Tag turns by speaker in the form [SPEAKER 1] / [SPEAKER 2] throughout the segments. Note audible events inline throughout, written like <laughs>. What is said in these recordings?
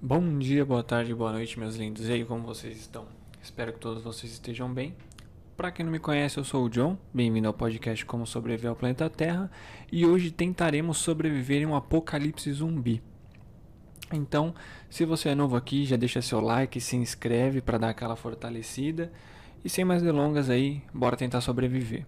[SPEAKER 1] Bom dia, boa tarde, boa noite, meus lindos. E aí, como vocês estão? Espero que todos vocês estejam bem. Para quem não me conhece, eu sou o John. Bem-vindo ao podcast Como Sobreviver ao Planeta Terra. E hoje tentaremos sobreviver em um apocalipse zumbi. Então, se você é novo aqui, já deixa seu like, se inscreve para dar aquela fortalecida. E sem mais delongas aí, bora tentar sobreviver.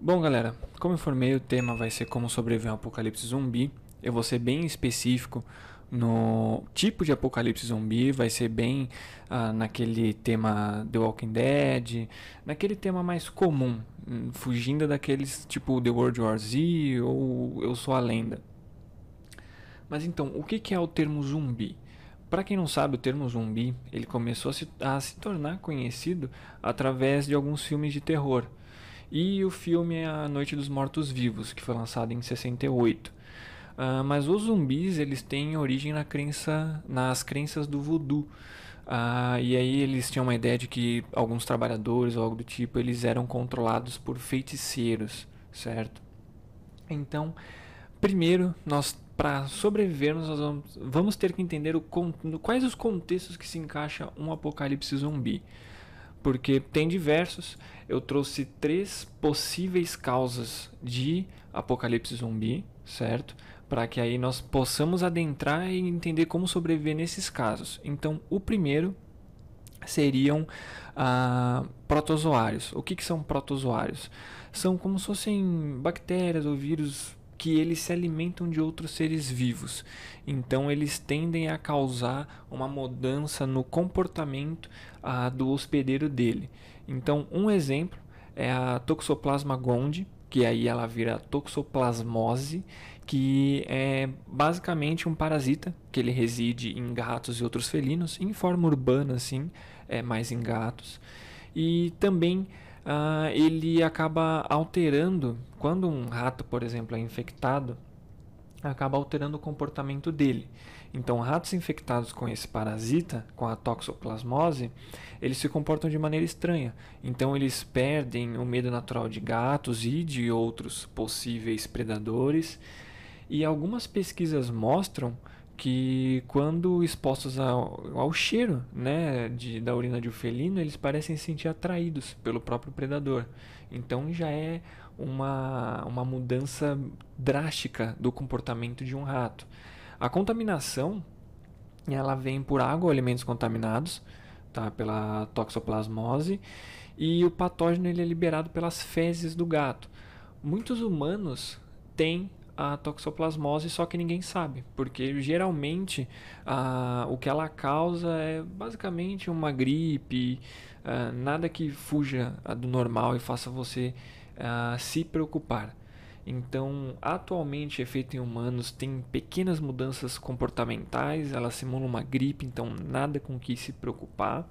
[SPEAKER 1] Bom, galera, como informei, o tema vai ser como sobreviver a um apocalipse zumbi eu vou ser bem específico no tipo de apocalipse zumbi, vai ser bem uh, naquele tema The Walking Dead, naquele tema mais comum, hum, fugindo daqueles tipo The World War Z ou Eu Sou a Lenda. Mas então, o que é o termo zumbi? Para quem não sabe, o termo zumbi ele começou a se, a se tornar conhecido através de alguns filmes de terror. E o filme é A Noite dos Mortos Vivos, que foi lançado em 68. Uh, mas os zumbis eles têm origem na crença, nas crenças do voodoo. Uh, e aí eles tinham uma ideia de que alguns trabalhadores ou algo do tipo eles eram controlados por feiticeiros, certo? Então, primeiro nós para sobrevivermos nós vamos, vamos, ter que entender o, quais os contextos que se encaixa um apocalipse zumbi porque tem diversos. Eu trouxe três possíveis causas de apocalipse zumbi, certo? Para que aí nós possamos adentrar e entender como sobreviver nesses casos. Então, o primeiro seriam ah, protozoários. O que, que são protozoários? São como se fossem bactérias ou vírus que eles se alimentam de outros seres vivos. Então eles tendem a causar uma mudança no comportamento ah, do hospedeiro dele. Então um exemplo é a Toxoplasma gondii, que aí ela vira toxoplasmose, que é basicamente um parasita que ele reside em gatos e outros felinos, em forma urbana assim, é mais em gatos. E também uh, ele acaba alterando, quando um rato, por exemplo, é infectado, acaba alterando o comportamento dele. Então, ratos infectados com esse parasita, com a toxoplasmose, eles se comportam de maneira estranha. Então, eles perdem o medo natural de gatos e de outros possíveis predadores. E algumas pesquisas mostram que quando expostos ao, ao cheiro né, de, da urina de um felino, eles parecem se sentir atraídos pelo próprio predador. Então já é uma, uma mudança drástica do comportamento de um rato. A contaminação ela vem por água ou alimentos contaminados, tá, pela toxoplasmose, e o patógeno ele é liberado pelas fezes do gato. Muitos humanos têm a toxoplasmose, só que ninguém sabe, porque geralmente a, o que ela causa é basicamente uma gripe, a, nada que fuja do normal e faça você a, se preocupar. Então, atualmente, efeito em humanos tem pequenas mudanças comportamentais, ela simula uma gripe, então nada com que se preocupar.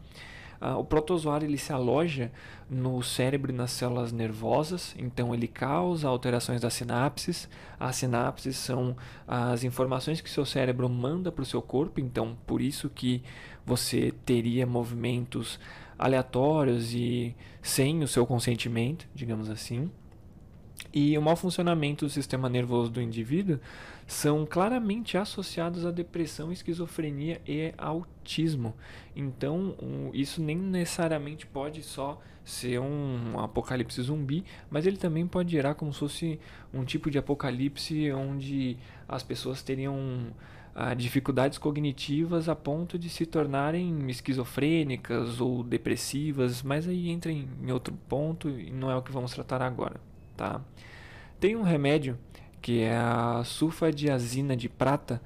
[SPEAKER 1] Uh, o protozoário ele se aloja no cérebro e nas células nervosas, então ele causa alterações das sinapses. As sinapses são as informações que seu cérebro manda para o seu corpo, então por isso que você teria movimentos aleatórios e sem o seu consentimento, digamos assim. E o mau funcionamento do sistema nervoso do indivíduo são claramente associados à depressão, esquizofrenia e autismo. Então, isso nem necessariamente pode só ser um apocalipse zumbi, mas ele também pode gerar como se fosse um tipo de apocalipse onde as pessoas teriam ah, dificuldades cognitivas a ponto de se tornarem esquizofrênicas ou depressivas, mas aí entra em outro ponto e não é o que vamos tratar agora, tá? Tem um remédio que é a sulfadiazina de prata,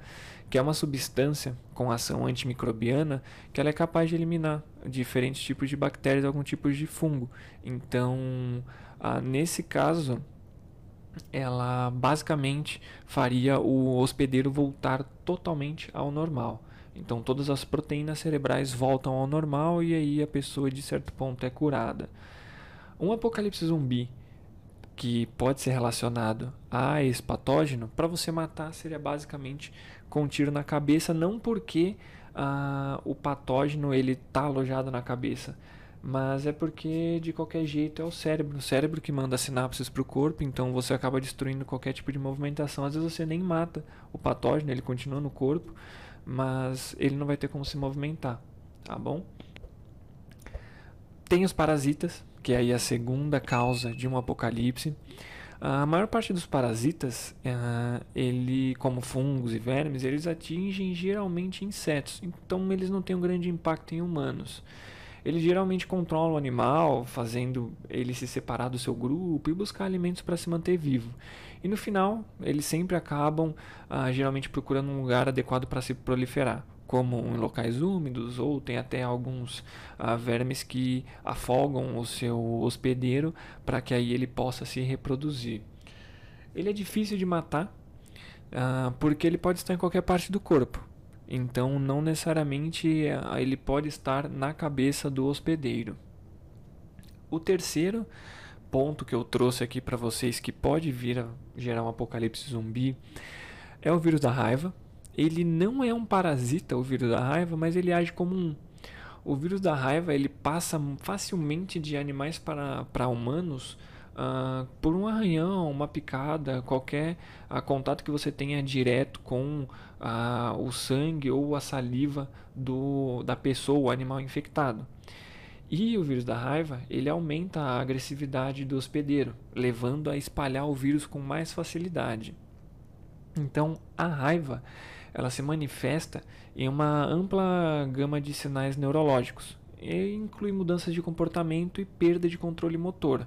[SPEAKER 1] que é uma substância com ação antimicrobiana que ela é capaz de eliminar diferentes tipos de bactérias, algum tipo de fungo. Então, ah, nesse caso, ela basicamente faria o hospedeiro voltar totalmente ao normal. Então, todas as proteínas cerebrais voltam ao normal e aí a pessoa, de certo ponto, é curada. Um apocalipse zumbi que pode ser relacionado a esse patógeno, para você matar seria basicamente com um tiro na cabeça, não porque ah, o patógeno ele está alojado na cabeça, mas é porque de qualquer jeito é o cérebro, o cérebro que manda sinapses para o corpo, então você acaba destruindo qualquer tipo de movimentação. Às vezes você nem mata o patógeno, ele continua no corpo, mas ele não vai ter como se movimentar, tá bom? Tem os parasitas, que é aí a segunda causa de um apocalipse. A maior parte dos parasitas, uh, ele, como fungos e vermes, eles atingem geralmente insetos, então eles não têm um grande impacto em humanos. Eles geralmente controlam o animal, fazendo ele se separar do seu grupo e buscar alimentos para se manter vivo. E no final, eles sempre acabam, uh, geralmente, procurando um lugar adequado para se proliferar como em locais úmidos, ou tem até alguns uh, vermes que afogam o seu hospedeiro para que aí ele possa se reproduzir. Ele é difícil de matar uh, porque ele pode estar em qualquer parte do corpo. Então, não necessariamente uh, ele pode estar na cabeça do hospedeiro. O terceiro ponto que eu trouxe aqui para vocês que pode vir a gerar um apocalipse zumbi é o vírus da raiva ele não é um parasita, o vírus da raiva, mas ele age como um. O vírus da raiva ele passa facilmente de animais para, para humanos uh, por um arranhão, uma picada, qualquer uh, contato que você tenha direto com uh, o sangue ou a saliva do, da pessoa, o animal infectado. E o vírus da raiva ele aumenta a agressividade do hospedeiro, levando a espalhar o vírus com mais facilidade. Então, a raiva ela se manifesta em uma ampla gama de sinais neurológicos, e inclui mudanças de comportamento e perda de controle motor.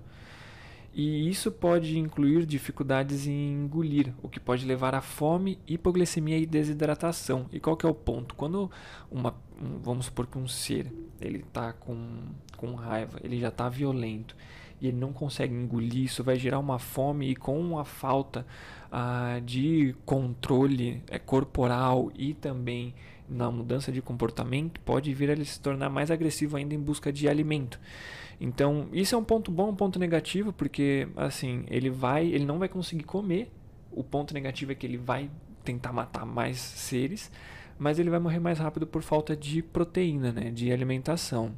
[SPEAKER 1] E isso pode incluir dificuldades em engolir, o que pode levar a fome, hipoglicemia e desidratação. E qual que é o ponto? Quando uma, vamos supor que um ser ele está com, com raiva, ele já está violento e ele não consegue engolir, isso vai gerar uma fome e com a falta ah, de controle é, corporal e também na mudança de comportamento, pode vir a ele se tornar mais agressivo ainda em busca de alimento. Então, isso é um ponto bom, um ponto negativo, porque assim, ele vai, ele não vai conseguir comer. O ponto negativo é que ele vai tentar matar mais seres, mas ele vai morrer mais rápido por falta de proteína, né, de alimentação.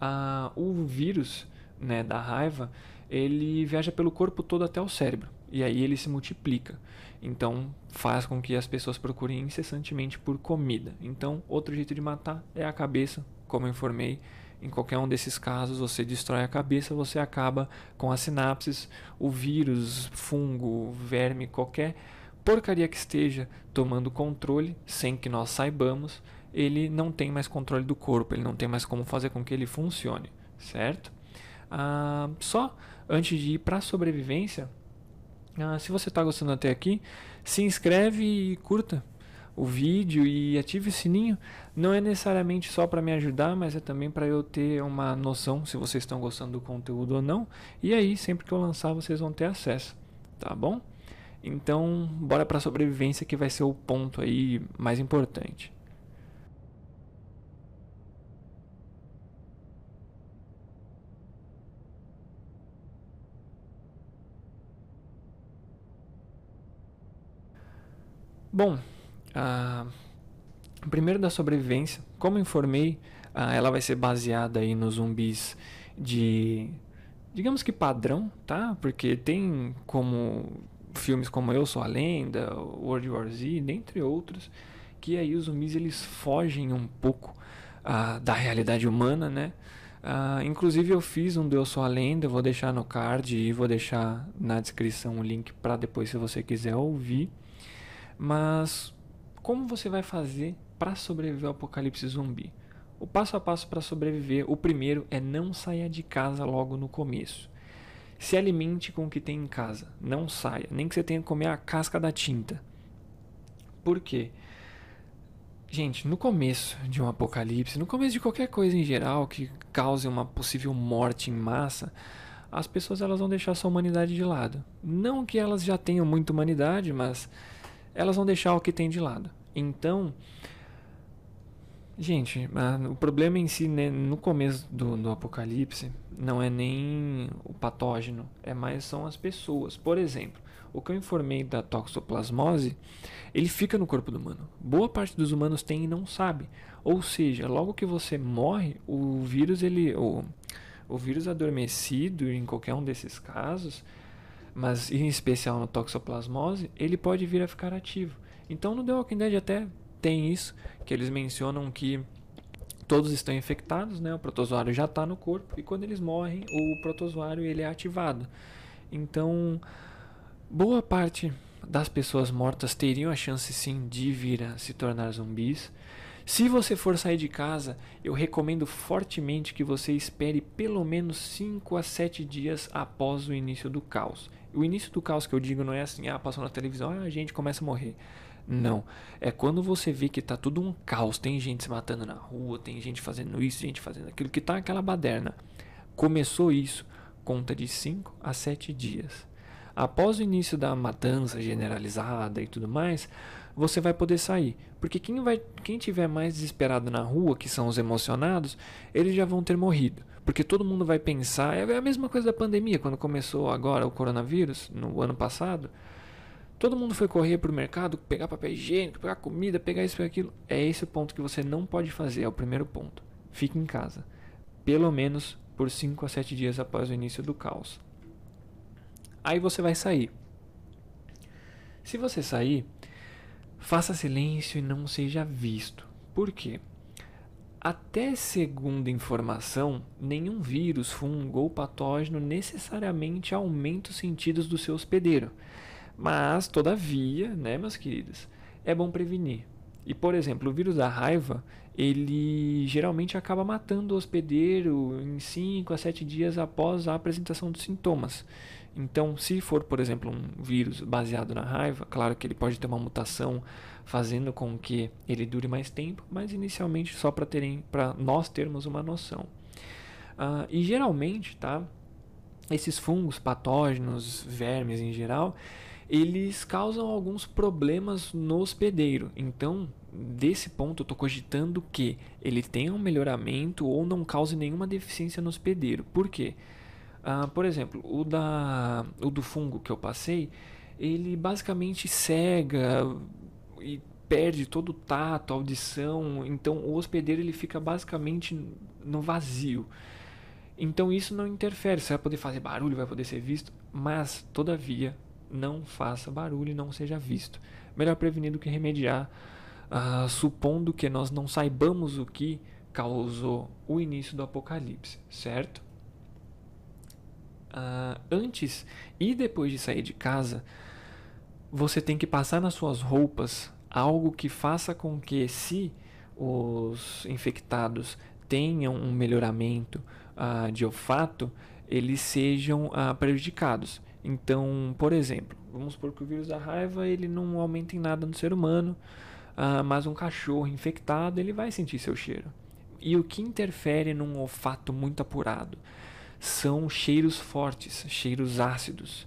[SPEAKER 1] Ah, o vírus né, da raiva, ele viaja pelo corpo todo até o cérebro. E aí ele se multiplica. Então faz com que as pessoas procurem incessantemente por comida. Então, outro jeito de matar é a cabeça, como eu informei. Em qualquer um desses casos, você destrói a cabeça, você acaba com as sinapses, o vírus, fungo, verme, qualquer porcaria que esteja tomando controle sem que nós saibamos, ele não tem mais controle do corpo, ele não tem mais como fazer com que ele funcione, certo? Ah, só antes de ir para a sobrevivência, ah, se você está gostando até aqui, se inscreve e curta o vídeo e ative o sininho. Não é necessariamente só para me ajudar, mas é também para eu ter uma noção se vocês estão gostando do conteúdo ou não. E aí, sempre que eu lançar, vocês vão ter acesso, tá bom? Então, bora para a sobrevivência que vai ser o ponto aí mais importante. Bom, a primeiro da sobrevivência, como informei, ela vai ser baseada aí nos zumbis de, digamos que padrão, tá? Porque tem como filmes como Eu Sou a Lenda, World War Z, dentre outros, que aí os zumbis eles fogem um pouco uh, da realidade humana, né? Uh, inclusive eu fiz um Deus Sou a Lenda, vou deixar no card e vou deixar na descrição o link para depois se você quiser ouvir. Mas como você vai fazer para sobreviver ao apocalipse zumbi? O passo a passo para sobreviver, o primeiro é não saia de casa logo no começo. Se alimente com o que tem em casa, não saia, nem que você tenha que comer a casca da tinta. Por quê? Gente, no começo de um apocalipse, no começo de qualquer coisa em geral que cause uma possível morte em massa, as pessoas elas vão deixar sua humanidade de lado. Não que elas já tenham muita humanidade, mas elas vão deixar o que tem de lado. Então, gente, o problema em si, né, no começo do, do apocalipse, não é nem o patógeno, é mais são as pessoas. Por exemplo, o que eu informei da toxoplasmose, ele fica no corpo do humano. Boa parte dos humanos tem e não sabe. Ou seja, logo que você morre, o vírus ele o, o vírus adormecido em qualquer um desses casos, mas em especial no toxoplasmose, ele pode vir a ficar ativo. Então no The Walking Dead até tem isso, que eles mencionam que todos estão infectados, né? O protozoário já está no corpo e quando eles morrem, o protozoário ele é ativado. Então, boa parte das pessoas mortas teriam a chance sim de vir a se tornar zumbis. Se você for sair de casa, eu recomendo fortemente que você espere pelo menos 5 a 7 dias após o início do caos. O início do caos que eu digo não é assim, ah, passou na televisão, ah, a gente começa a morrer. Não. É quando você vê que tá tudo um caos, tem gente se matando na rua, tem gente fazendo isso, gente fazendo aquilo, que tá aquela baderna. Começou isso, conta de 5 a 7 dias. Após o início da matança generalizada e tudo mais, você vai poder sair. Porque quem vai, quem tiver mais desesperado na rua, que são os emocionados, eles já vão ter morrido. Porque todo mundo vai pensar, é a mesma coisa da pandemia, quando começou agora o coronavírus, no ano passado. Todo mundo foi correr para o mercado, pegar papel higiênico, pegar comida, pegar isso e aquilo. É esse o ponto que você não pode fazer, é o primeiro ponto. Fique em casa. Pelo menos por 5 a 7 dias após o início do caos. Aí você vai sair. Se você sair, faça silêncio e não seja visto. Por quê? Até segunda informação, nenhum vírus, fungo ou patógeno necessariamente aumenta os sentidos do seu hospedeiro. Mas, todavia, né, meus queridos, é bom prevenir. E, por exemplo, o vírus da raiva, ele geralmente acaba matando o hospedeiro em 5 a 7 dias após a apresentação dos sintomas. Então, se for, por exemplo, um vírus baseado na raiva, claro que ele pode ter uma mutação fazendo com que ele dure mais tempo, mas inicialmente só para terem, para nós termos uma noção. Uh, e geralmente, tá? Esses fungos, patógenos, vermes em geral, eles causam alguns problemas no hospedeiro. Então, desse ponto, eu estou cogitando que ele tenha um melhoramento ou não cause nenhuma deficiência no hospedeiro. Por quê? Ah, por exemplo, o, da, o do fungo que eu passei, ele basicamente cega e perde todo o tato, audição. Então o hospedeiro ele fica basicamente no vazio. Então isso não interfere, você vai poder fazer barulho, vai poder ser visto, mas todavia não faça barulho e não seja visto. Melhor prevenir do que remediar, uh, supondo que nós não saibamos o que causou o início do apocalipse, certo? Uh, antes e depois de sair de casa, você tem que passar nas suas roupas algo que faça com que, se os infectados tenham um melhoramento uh, de olfato, eles sejam uh, prejudicados. Então, por exemplo, vamos supor que o vírus da raiva ele não aumenta em nada no ser humano, mas um cachorro infectado ele vai sentir seu cheiro. E o que interfere num olfato muito apurado? São cheiros fortes, cheiros ácidos.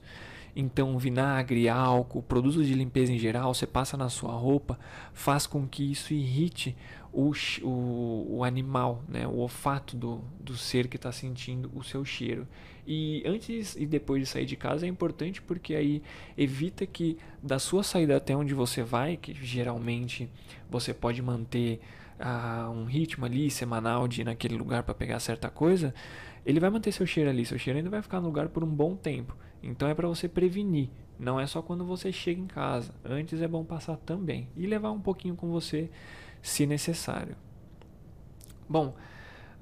[SPEAKER 1] Então, vinagre, álcool, produtos de limpeza em geral, você passa na sua roupa, faz com que isso irrite o, o, o animal, né? o olfato do, do ser que está sentindo o seu cheiro. E antes e depois de sair de casa é importante porque aí evita que da sua saída até onde você vai, que geralmente você pode manter uh, um ritmo ali semanal de ir naquele lugar para pegar certa coisa, ele vai manter seu cheiro ali, seu cheiro ainda vai ficar no lugar por um bom tempo. Então é para você prevenir, não é só quando você chega em casa. Antes é bom passar também e levar um pouquinho com você se necessário. Bom,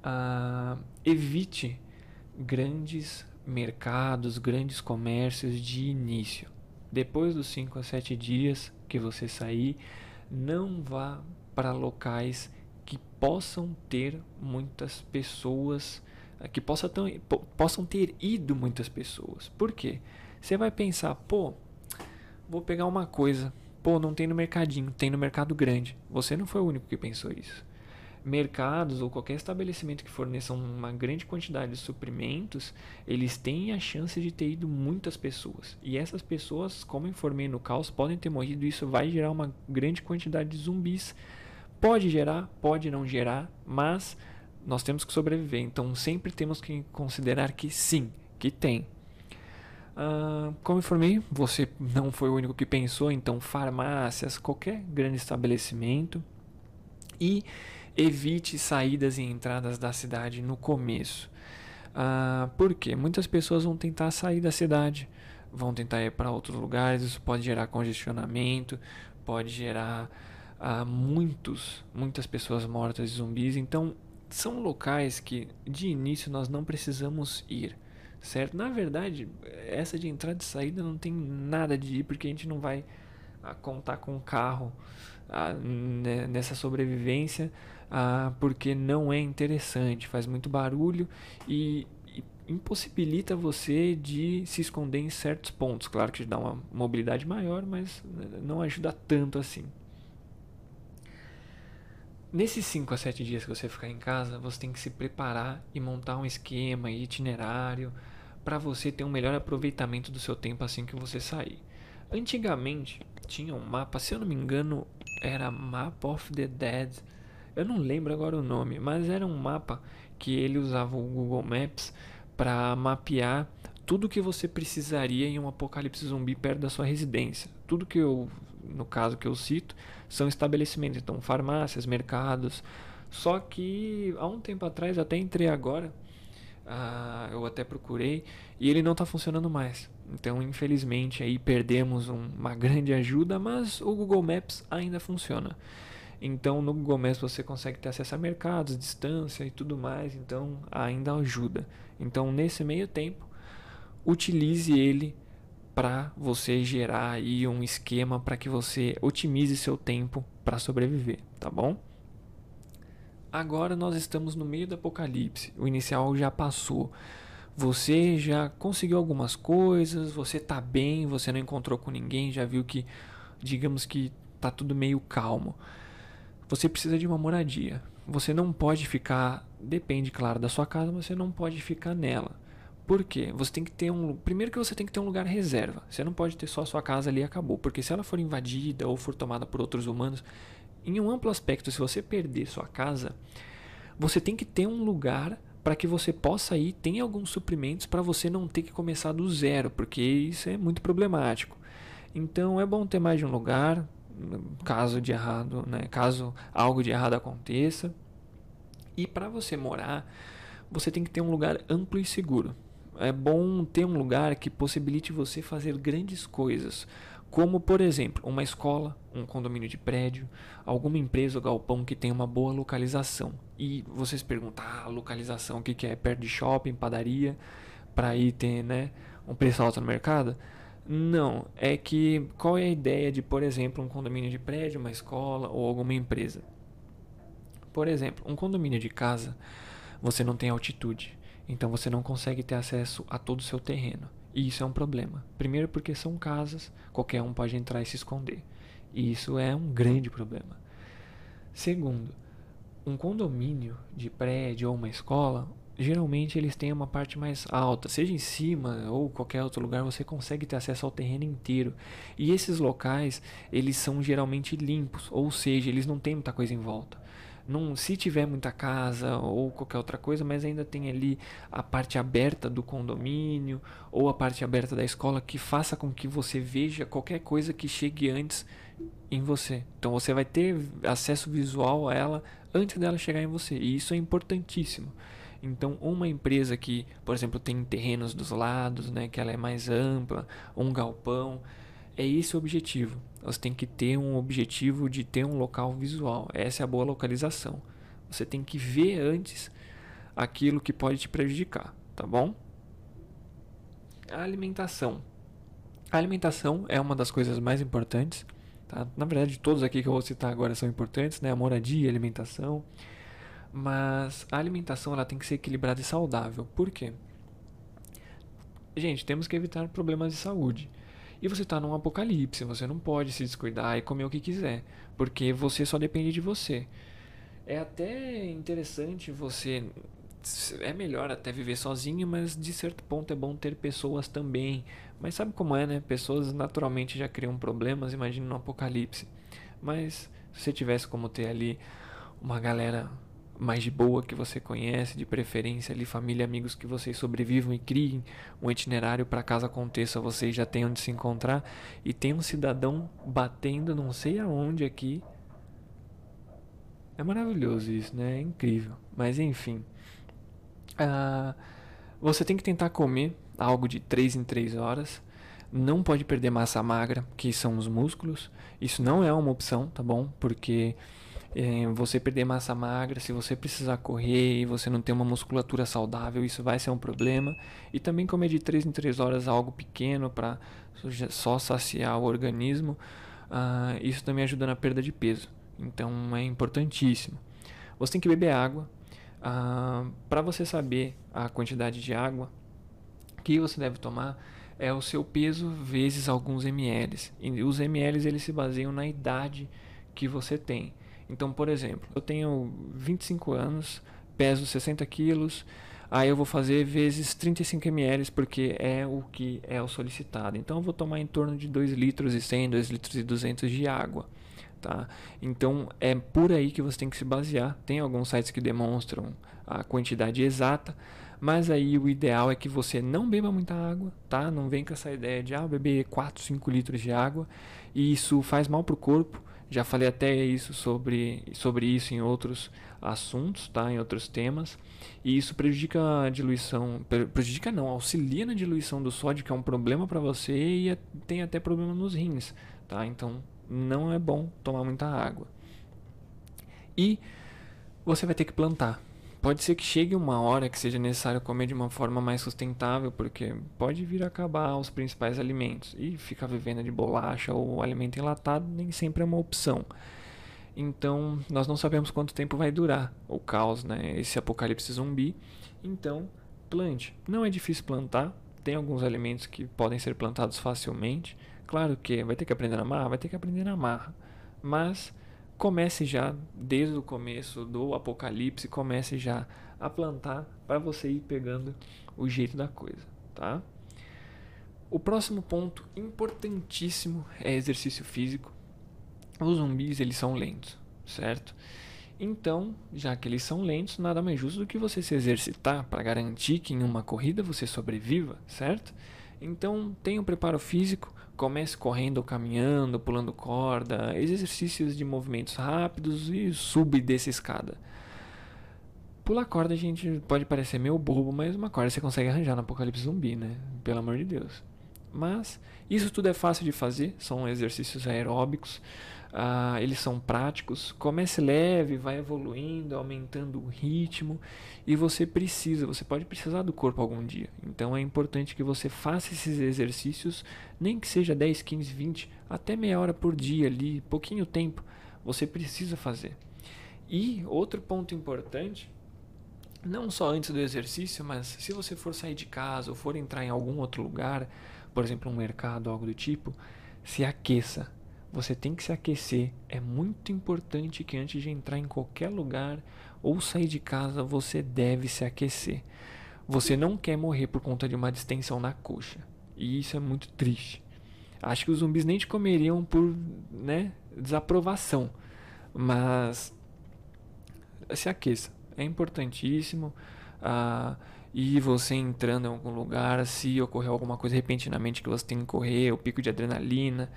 [SPEAKER 1] uh, evite grandes mercados, grandes comércios de início. Depois dos 5 a 7 dias que você sair, não vá para locais que possam ter muitas pessoas que possa ter, possam ter ido muitas pessoas. Por quê? Você vai pensar, pô, vou pegar uma coisa, pô, não tem no mercadinho, tem no mercado grande. Você não foi o único que pensou isso. Mercados ou qualquer estabelecimento que forneçam uma grande quantidade de suprimentos, eles têm a chance de ter ido muitas pessoas. E essas pessoas, como informei no caos, podem ter morrido. Isso vai gerar uma grande quantidade de zumbis. Pode gerar, pode não gerar, mas nós temos que sobreviver. Então sempre temos que considerar que sim, que tem. Uh, como informei, você não foi o único que pensou, então farmácias, qualquer grande estabelecimento e evite saídas e entradas da cidade no começo. Uh, por quê? Muitas pessoas vão tentar sair da cidade, vão tentar ir para outros lugares, isso pode gerar congestionamento, pode gerar uh, muitos, muitas pessoas mortas e zumbis. Então, são locais que de início nós não precisamos ir certo? Na verdade, essa de entrada e saída não tem nada de ir, porque a gente não vai ah, contar com o carro a, ah, né, nessa sobrevivência, a, ah, porque não é interessante, faz muito barulho e, e, impossibilita você de se esconder em certos pontos. Claro que dá uma mobilidade maior, mas não ajuda tanto assim. Nesses 5 a 7 dias que você ficar em casa, você tem que se preparar e montar um esquema e itinerário para você ter um melhor aproveitamento do seu tempo assim que você sair. Antigamente tinha um mapa, se eu não me engano, era Map of the Dead. Eu não lembro agora o nome, mas era um mapa que ele usava o Google Maps para mapear tudo que você precisaria em um apocalipse zumbi perto da sua residência. Tudo que eu, no caso que eu cito, são estabelecimentos, então farmácias, mercados. Só que há um tempo atrás, até entrei agora, ah, eu até procurei e ele não está funcionando mais. Então, infelizmente, aí perdemos um, uma grande ajuda, mas o Google Maps ainda funciona. Então, no Google Maps você consegue ter acesso a mercados, distância e tudo mais, então ainda ajuda. Então, nesse meio tempo, utilize ele para você gerar aí um esquema para que você otimize seu tempo para sobreviver, tá bom? Agora nós estamos no meio do apocalipse. O inicial já passou. Você já conseguiu algumas coisas, você tá bem, você não encontrou com ninguém, já viu que, digamos que tá tudo meio calmo. Você precisa de uma moradia. Você não pode ficar, depende, claro, da sua casa, mas você não pode ficar nela. Por quê? Você tem que ter um. Primeiro que você tem que ter um lugar reserva. Você não pode ter só a sua casa ali e acabou. Porque se ela for invadida ou for tomada por outros humanos, em um amplo aspecto, se você perder sua casa, você tem que ter um lugar para que você possa ir, tem alguns suprimentos para você não ter que começar do zero, porque isso é muito problemático. Então é bom ter mais de um lugar, caso de errado, né? Caso algo de errado aconteça. E para você morar, você tem que ter um lugar amplo e seguro. É bom ter um lugar que possibilite você fazer grandes coisas como por exemplo uma escola, um condomínio de prédio, alguma empresa ou galpão que tem uma boa localização. E vocês perguntam, ah, localização, o que, que é? Perto de shopping, padaria, para ir ter né, um preço alto no mercado? Não, é que qual é a ideia de, por exemplo, um condomínio de prédio, uma escola ou alguma empresa? Por exemplo, um condomínio de casa, você não tem altitude, então você não consegue ter acesso a todo o seu terreno. E isso é um problema. Primeiro, porque são casas, qualquer um pode entrar e se esconder. E isso é um grande problema. Segundo, um condomínio de prédio ou uma escola, geralmente eles têm uma parte mais alta, seja em cima ou qualquer outro lugar, você consegue ter acesso ao terreno inteiro. E esses locais, eles são geralmente limpos, ou seja, eles não têm muita coisa em volta não se tiver muita casa ou qualquer outra coisa, mas ainda tem ali a parte aberta do condomínio ou a parte aberta da escola que faça com que você veja qualquer coisa que chegue antes em você. Então você vai ter acesso visual a ela antes dela chegar em você, e isso é importantíssimo. Então, uma empresa que, por exemplo, tem terrenos dos lados, né, que ela é mais ampla, um galpão, é esse o objetivo. Você tem que ter um objetivo de ter um local visual. Essa é a boa localização. Você tem que ver antes aquilo que pode te prejudicar, tá bom? A alimentação. A alimentação é uma das coisas mais importantes. Tá? Na verdade, todos aqui que eu vou citar agora são importantes, né? A moradia, a alimentação. Mas a alimentação ela tem que ser equilibrada e saudável. Por quê? Gente, temos que evitar problemas de saúde. E você está num apocalipse, você não pode se descuidar e comer o que quiser, porque você só depende de você. É até interessante você. É melhor até viver sozinho, mas de certo ponto é bom ter pessoas também. Mas sabe como é, né? Pessoas naturalmente já criam problemas, imagina no apocalipse. Mas se você tivesse como ter ali uma galera mais de boa que você conhece, de preferência ali família, amigos que vocês sobrevivam e criem um itinerário para caso aconteça, vocês já tenham onde se encontrar e tem um cidadão batendo não sei aonde aqui. É maravilhoso isso, né? É incrível. Mas enfim. Uh, você tem que tentar comer algo de 3 em 3 horas. Não pode perder massa magra, que são os músculos. Isso não é uma opção, tá bom? Porque é, você perder massa magra, se você precisar correr e você não tem uma musculatura saudável, isso vai ser um problema. E também comer de 3 em 3 horas algo pequeno para só saciar o organismo, uh, isso também ajuda na perda de peso. Então é importantíssimo. Você tem que beber água. Uh, ah, para você saber a quantidade de água que você deve tomar, é o seu peso vezes alguns ml. E os ml eles se baseiam na idade que você tem. Então, por exemplo, eu tenho 25 anos, peso 60 quilos, aí eu vou fazer vezes 35 ml porque é o que é o solicitado. Então, eu vou tomar em torno de 2 litros e 100, 2 litros e 200 de água. Tá? Então, é por aí que você tem que se basear. Tem alguns sites que demonstram a quantidade exata, mas aí o ideal é que você não beba muita água, tá? Não vem com essa ideia de ah, beber 4, 5 litros de água. E isso faz mal para o corpo já falei até isso sobre, sobre isso em outros assuntos, tá? em outros temas. E isso prejudica a diluição. Prejudica não, auxilia na diluição do sódio, que é um problema para você e é, tem até problema nos rins. Tá? Então não é bom tomar muita água. E você vai ter que plantar. Pode ser que chegue uma hora que seja necessário comer de uma forma mais sustentável, porque pode vir a acabar os principais alimentos. E ficar vivendo de bolacha ou alimento enlatado nem sempre é uma opção. Então, nós não sabemos quanto tempo vai durar o caos, né? esse apocalipse zumbi. Então, plante. Não é difícil plantar, tem alguns alimentos que podem ser plantados facilmente. Claro que vai ter que aprender na marra, vai ter que aprender na marra. Mas comece já desde o começo do apocalipse, comece já a plantar para você ir pegando o jeito da coisa, tá? O próximo ponto importantíssimo é exercício físico. Os zumbis eles são lentos, certo? Então, já que eles são lentos, nada mais justo do que você se exercitar para garantir que em uma corrida você sobreviva, certo? Então, tenha um preparo físico, comece correndo caminhando, pulando corda, exercícios de movimentos rápidos e subi dessa escada. Pular corda, a gente pode parecer meio bobo, mas uma corda você consegue arranjar no apocalipse zumbi, né? Pelo amor de Deus. Mas isso tudo é fácil de fazer, são exercícios aeróbicos. Uh, eles são práticos. Comece leve, vai evoluindo, aumentando o ritmo. E você precisa, você pode precisar do corpo algum dia. Então é importante que você faça esses exercícios, nem que seja 10, 15, 20, até meia hora por dia ali, pouquinho tempo. Você precisa fazer. E outro ponto importante, não só antes do exercício, mas se você for sair de casa ou for entrar em algum outro lugar, por exemplo, um mercado, algo do tipo, se aqueça você tem que se aquecer. É muito importante que antes de entrar em qualquer lugar ou sair de casa, você deve se aquecer. Você não quer morrer por conta de uma distensão na coxa. E isso é muito triste. Acho que os zumbis nem te comeriam por né, desaprovação. Mas se aqueça. É importantíssimo. Ah, e você entrando em algum lugar, se ocorrer alguma coisa repentinamente que você tem que correr, o pico de adrenalina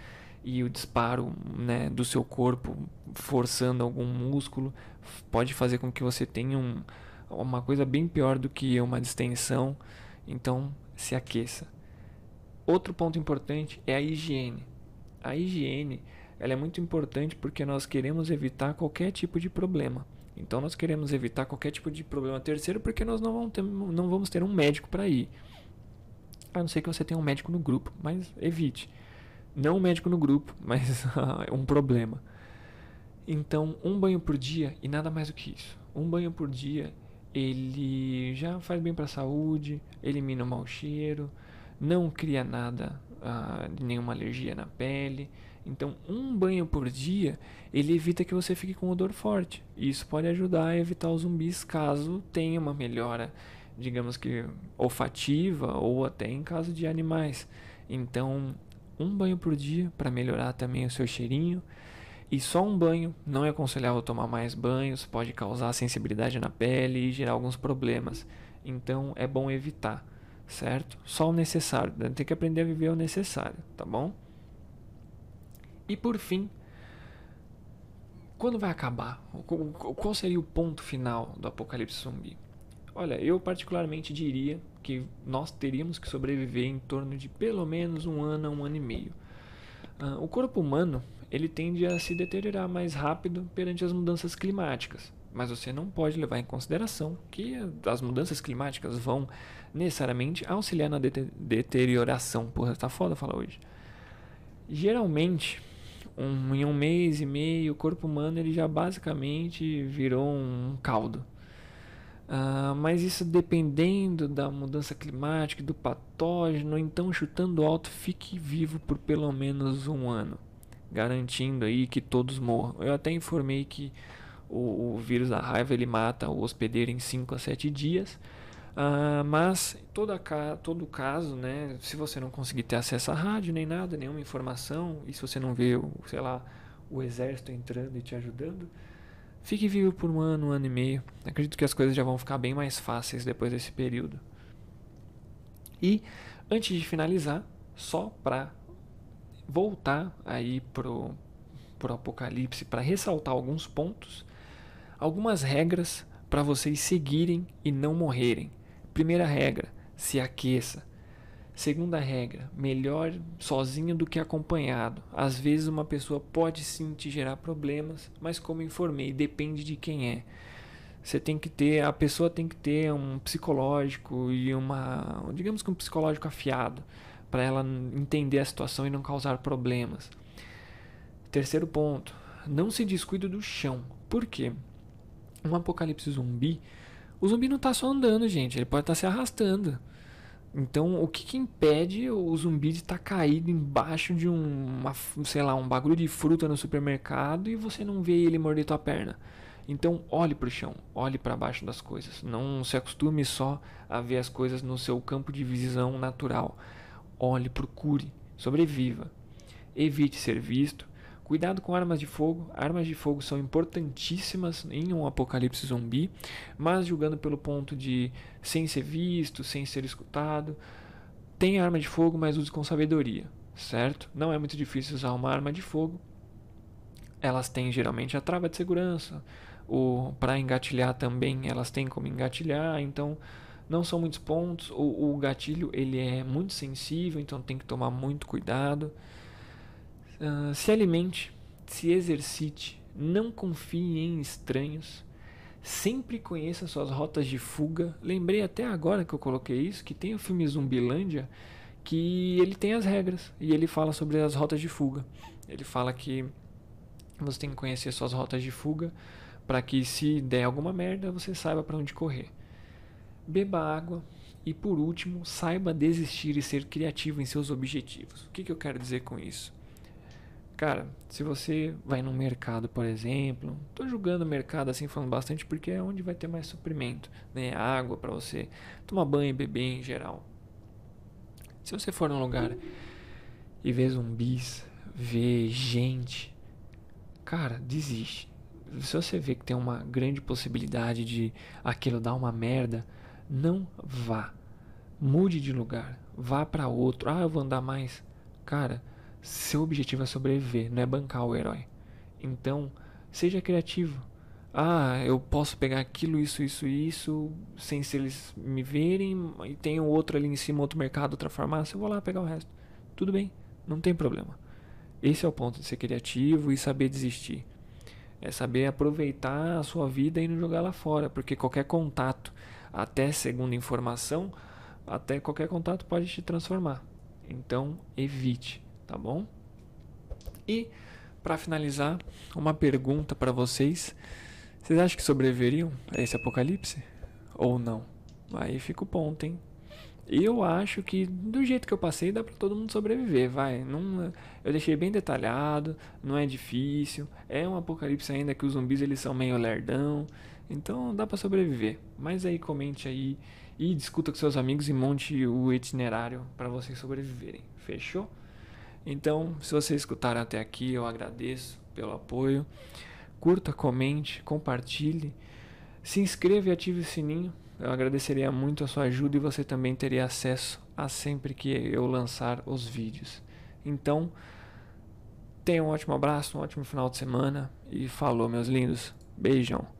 [SPEAKER 1] e o disparo né, do seu corpo forçando algum músculo pode fazer com que você tenha um, uma coisa bem pior do que uma distensão. Então, se aqueça. Outro ponto importante é a higiene. A higiene ela é muito importante porque nós queremos evitar qualquer tipo de problema. Então, nós queremos evitar qualquer tipo de problema terceiro porque nós não vamos ter, não vamos ter um médico para ir. A não ser que você tenha um médico no grupo, mas evite. Não um médico no grupo, <laughs> mas <laughs> um problema. Então, um banho por dia e nada mais do que isso. Um banho por dia, ele já faz bem para a saúde, elimina o mau cheiro, não cria nada, ah, nenhuma alergia na pele. Então, um banho por dia, ele evita que você fique com odor forte. Isso pode ajudar a evitar os zumbis caso tenha uma melhora, digamos que olfativa ou até em caso de animais. Então, um banho por dia para melhorar também o seu cheirinho. E só um banho não é aconselhável tomar mais banhos, pode causar sensibilidade na pele e gerar alguns problemas. Então é bom evitar, certo? Só o necessário. Tem que aprender a viver o necessário, tá bom? E por fim, quando vai acabar? Qual seria o ponto final do apocalipse zumbi? Olha, eu particularmente diria que nós teríamos que sobreviver em torno de pelo menos um ano a um ano e meio. Uh, o corpo humano ele tende a se deteriorar mais rápido perante as mudanças climáticas, mas você não pode levar em consideração que as mudanças climáticas vão necessariamente auxiliar na deterioração. Porra, tá foda falar hoje. Geralmente, um, em um mês e meio, o corpo humano ele já basicamente virou um caldo. Uh, mas isso dependendo da mudança climática, do patógeno, então chutando alto, fique vivo por pelo menos um ano, garantindo aí que todos morram. Eu até informei que o, o vírus da raiva ele mata o hospedeiro em 5 a 7 dias, uh, mas toda, todo caso, né, se você não conseguir ter acesso à rádio nem nada, nenhuma informação, e se você não vê, sei lá, o exército entrando e te ajudando, Fique vivo por um ano, um ano e meio. Acredito que as coisas já vão ficar bem mais fáceis depois desse período. E antes de finalizar, só para voltar aí pro pro apocalipse para ressaltar alguns pontos, algumas regras para vocês seguirem e não morrerem. Primeira regra: se aqueça. Segunda regra: melhor sozinho do que acompanhado. Às vezes uma pessoa pode sim te gerar problemas, mas como informei, depende de quem é. Você tem que ter, a pessoa tem que ter um psicológico e uma, digamos que um psicológico afiado para ela entender a situação e não causar problemas. Terceiro ponto: não se descuide do chão. Por quê? Um apocalipse zumbi, o zumbi não está só andando, gente, ele pode estar tá se arrastando. Então, o que, que impede o zumbi de estar tá caído embaixo de um, uma, sei lá, um bagulho de fruta no supermercado e você não vê ele morder tua perna? Então, olhe para o chão, olhe para baixo das coisas. Não se acostume só a ver as coisas no seu campo de visão natural. Olhe, procure, sobreviva. Evite ser visto, Cuidado com armas de fogo. Armas de fogo são importantíssimas em um apocalipse zumbi, mas julgando pelo ponto de sem ser visto, sem ser escutado. Tem arma de fogo, mas use com sabedoria, certo? Não é muito difícil usar uma arma de fogo. Elas têm geralmente a trava de segurança, o para engatilhar também elas têm como engatilhar, então não são muitos pontos. O, o gatilho ele é muito sensível, então tem que tomar muito cuidado. Uh, se alimente, se exercite, não confie em estranhos, sempre conheça suas rotas de fuga. Lembrei até agora que eu coloquei isso, que tem o filme Zumbilândia, que ele tem as regras e ele fala sobre as rotas de fuga. Ele fala que você tem que conhecer suas rotas de fuga para que se der alguma merda você saiba para onde correr. Beba água e por último saiba desistir e ser criativo em seus objetivos. O que, que eu quero dizer com isso? Cara, se você vai no mercado, por exemplo, tô julgando o mercado assim falando bastante porque é onde vai ter mais suprimento, né? Água para você tomar banho e beber em geral. Se você for num lugar e ver zumbis, ver gente, cara, desiste. Se você vê que tem uma grande possibilidade de aquilo dar uma merda, não vá. Mude de lugar, vá para outro. Ah, eu vou andar mais. Cara, seu objetivo é sobreviver, não é bancar o herói. Então, seja criativo. Ah, eu posso pegar aquilo, isso, isso, isso, sem se eles me verem, e tem outro ali em cima, outro mercado, outra farmácia, eu vou lá pegar o resto. Tudo bem, não tem problema. Esse é o ponto de ser criativo e saber desistir. É saber aproveitar a sua vida e não jogar lá fora, porque qualquer contato, até segundo informação, até qualquer contato pode te transformar. Então, evite tá bom? E para finalizar, uma pergunta para vocês: vocês acham que sobreviveriam a esse apocalipse ou não? Aí fica o ponto, hein? Eu acho que do jeito que eu passei dá para todo mundo sobreviver, vai. Não, eu deixei bem detalhado, não é difícil. É um apocalipse ainda que os zumbis eles são meio lerdão, então dá para sobreviver. Mas aí comente aí e discuta com seus amigos e monte o itinerário para vocês sobreviverem. Fechou? Então, se vocês escutaram até aqui, eu agradeço pelo apoio. Curta, comente, compartilhe, se inscreva e ative o sininho. Eu agradeceria muito a sua ajuda e você também teria acesso a sempre que eu lançar os vídeos. Então, tenha um ótimo abraço, um ótimo final de semana e falou, meus lindos. Beijão.